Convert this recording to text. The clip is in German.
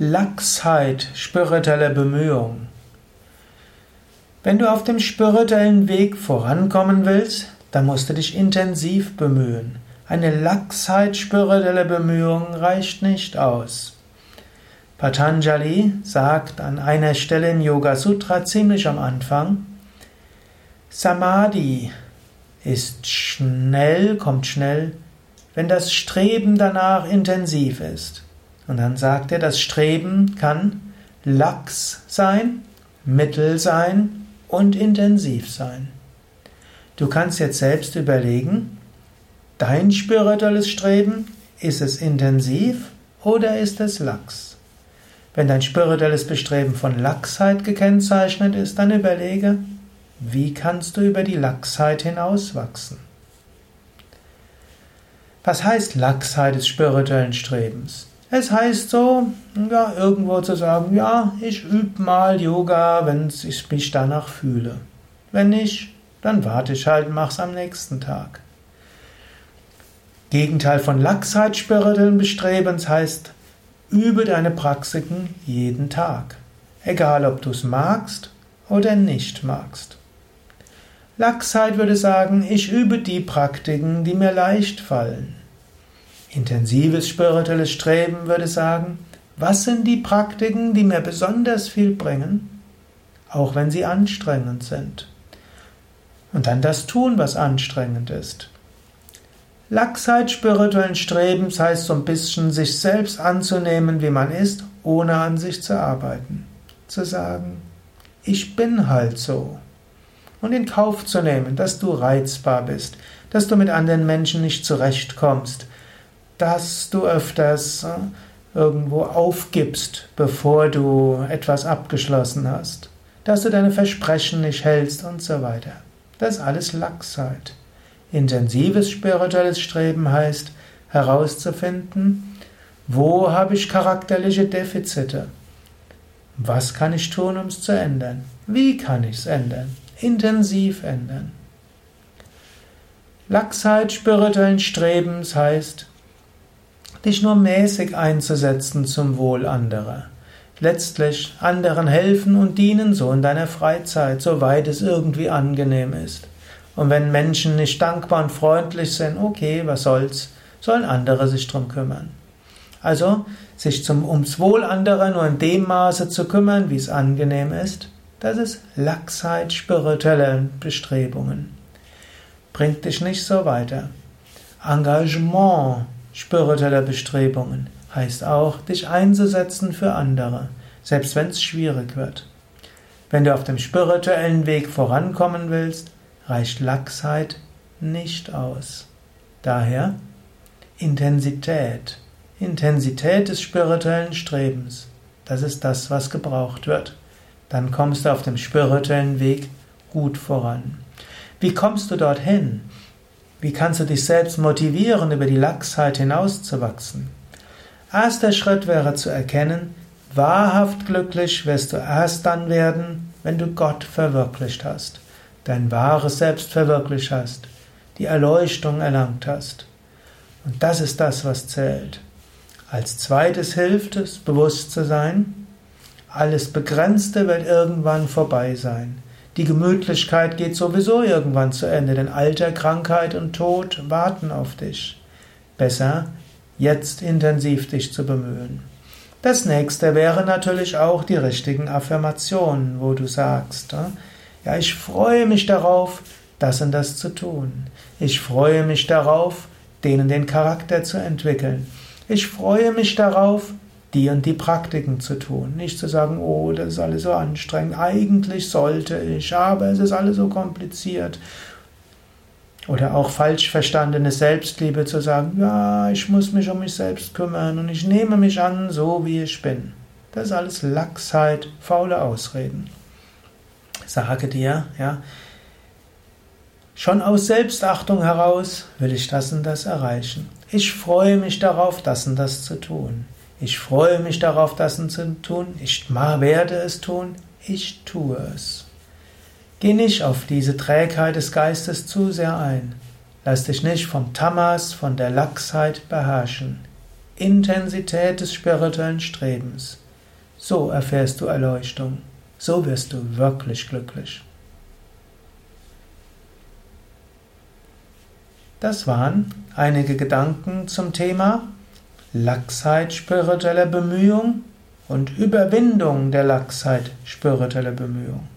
Lachsheit spiritueller Bemühung. Wenn du auf dem spirituellen Weg vorankommen willst, dann musst du dich intensiv bemühen. Eine Lachsheit spiritueller Bemühung reicht nicht aus. Patanjali sagt an einer Stelle im Yoga Sutra ziemlich am Anfang, Samadhi ist schnell, kommt schnell, wenn das Streben danach intensiv ist. Und dann sagt er, das Streben kann lax sein, mittel sein und intensiv sein. Du kannst jetzt selbst überlegen, dein spirituelles Streben, ist es intensiv oder ist es lax? Wenn dein spirituelles Bestreben von Lachsheit gekennzeichnet ist, dann überlege, wie kannst du über die Lachsheit hinauswachsen? Was heißt Lachsheit des spirituellen Strebens? Es heißt so, ja, irgendwo zu sagen, ja, ich übe mal Yoga, wenn ich mich danach fühle. Wenn nicht, dann warte ich halt und mach's am nächsten Tag. Gegenteil von Lachsheit spirituellen Bestrebens heißt, übe deine Praktiken jeden Tag. Egal, ob du es magst oder nicht magst. Lachsheit würde sagen, ich übe die Praktiken, die mir leicht fallen. Intensives spirituelles Streben würde sagen, was sind die Praktiken, die mir besonders viel bringen, auch wenn sie anstrengend sind. Und dann das tun, was anstrengend ist. Lachsheit spirituellen Strebens heißt so ein bisschen, sich selbst anzunehmen, wie man ist, ohne an sich zu arbeiten. Zu sagen, ich bin halt so. Und in Kauf zu nehmen, dass du reizbar bist, dass du mit anderen Menschen nicht zurechtkommst, dass du öfters äh, irgendwo aufgibst, bevor du etwas abgeschlossen hast, dass du deine Versprechen nicht hältst und so weiter. Das ist alles Lachsheit. Intensives spirituelles Streben heißt herauszufinden, wo habe ich charakterliche Defizite? Was kann ich tun, um es zu ändern? Wie kann ich es ändern? Intensiv ändern. Lachsheit spirituellen Strebens heißt dich nur mäßig einzusetzen zum Wohl anderer. Letztlich anderen helfen und dienen so in deiner Freizeit, soweit es irgendwie angenehm ist. Und wenn Menschen nicht dankbar und freundlich sind, okay, was soll's, sollen andere sich drum kümmern. Also, sich zum, ums Wohl anderer nur in dem Maße zu kümmern, wie es angenehm ist, das ist Lachsheit spiritueller Bestrebungen. Bringt dich nicht so weiter. Engagement spiritueller Bestrebungen heißt auch, dich einzusetzen für andere, selbst wenn es schwierig wird. Wenn du auf dem spirituellen Weg vorankommen willst, reicht Lachsheit nicht aus. Daher Intensität, Intensität des spirituellen Strebens, das ist das, was gebraucht wird. Dann kommst du auf dem spirituellen Weg gut voran. Wie kommst du dorthin? Wie kannst du dich selbst motivieren, über die Lachsheit hinauszuwachsen? Erster Schritt wäre zu erkennen, wahrhaft glücklich wirst du erst dann werden, wenn du Gott verwirklicht hast, dein wahres Selbst verwirklicht hast, die Erleuchtung erlangt hast. Und das ist das, was zählt. Als zweites hilft es, bewusst zu sein, alles Begrenzte wird irgendwann vorbei sein. Die Gemütlichkeit geht sowieso irgendwann zu Ende, denn Alter, Krankheit und Tod warten auf dich. Besser, jetzt intensiv dich zu bemühen. Das nächste wäre natürlich auch die richtigen Affirmationen, wo du sagst, ja, ich freue mich darauf, das und das zu tun. Ich freue mich darauf, denen den Charakter zu entwickeln. Ich freue mich darauf, die und die Praktiken zu tun. Nicht zu sagen, oh, das ist alles so anstrengend, eigentlich sollte ich, aber es ist alles so kompliziert. Oder auch falsch verstandene Selbstliebe zu sagen, ja, ich muss mich um mich selbst kümmern und ich nehme mich an, so wie ich bin. Das ist alles Lachsheit, faule Ausreden. Sage dir, ja, schon aus Selbstachtung heraus will ich das und das erreichen. Ich freue mich darauf, das und das zu tun. Ich freue mich darauf, das zu tun. Ich werde es tun. Ich tue es. Geh nicht auf diese Trägheit des Geistes zu sehr ein. Lass dich nicht vom Tamas, von der Lachsheit beherrschen. Intensität des spirituellen Strebens. So erfährst du Erleuchtung. So wirst du wirklich glücklich. Das waren einige Gedanken zum Thema Lachsheit spiritueller Bemühung und Überwindung der Lachsheit spiritueller Bemühung.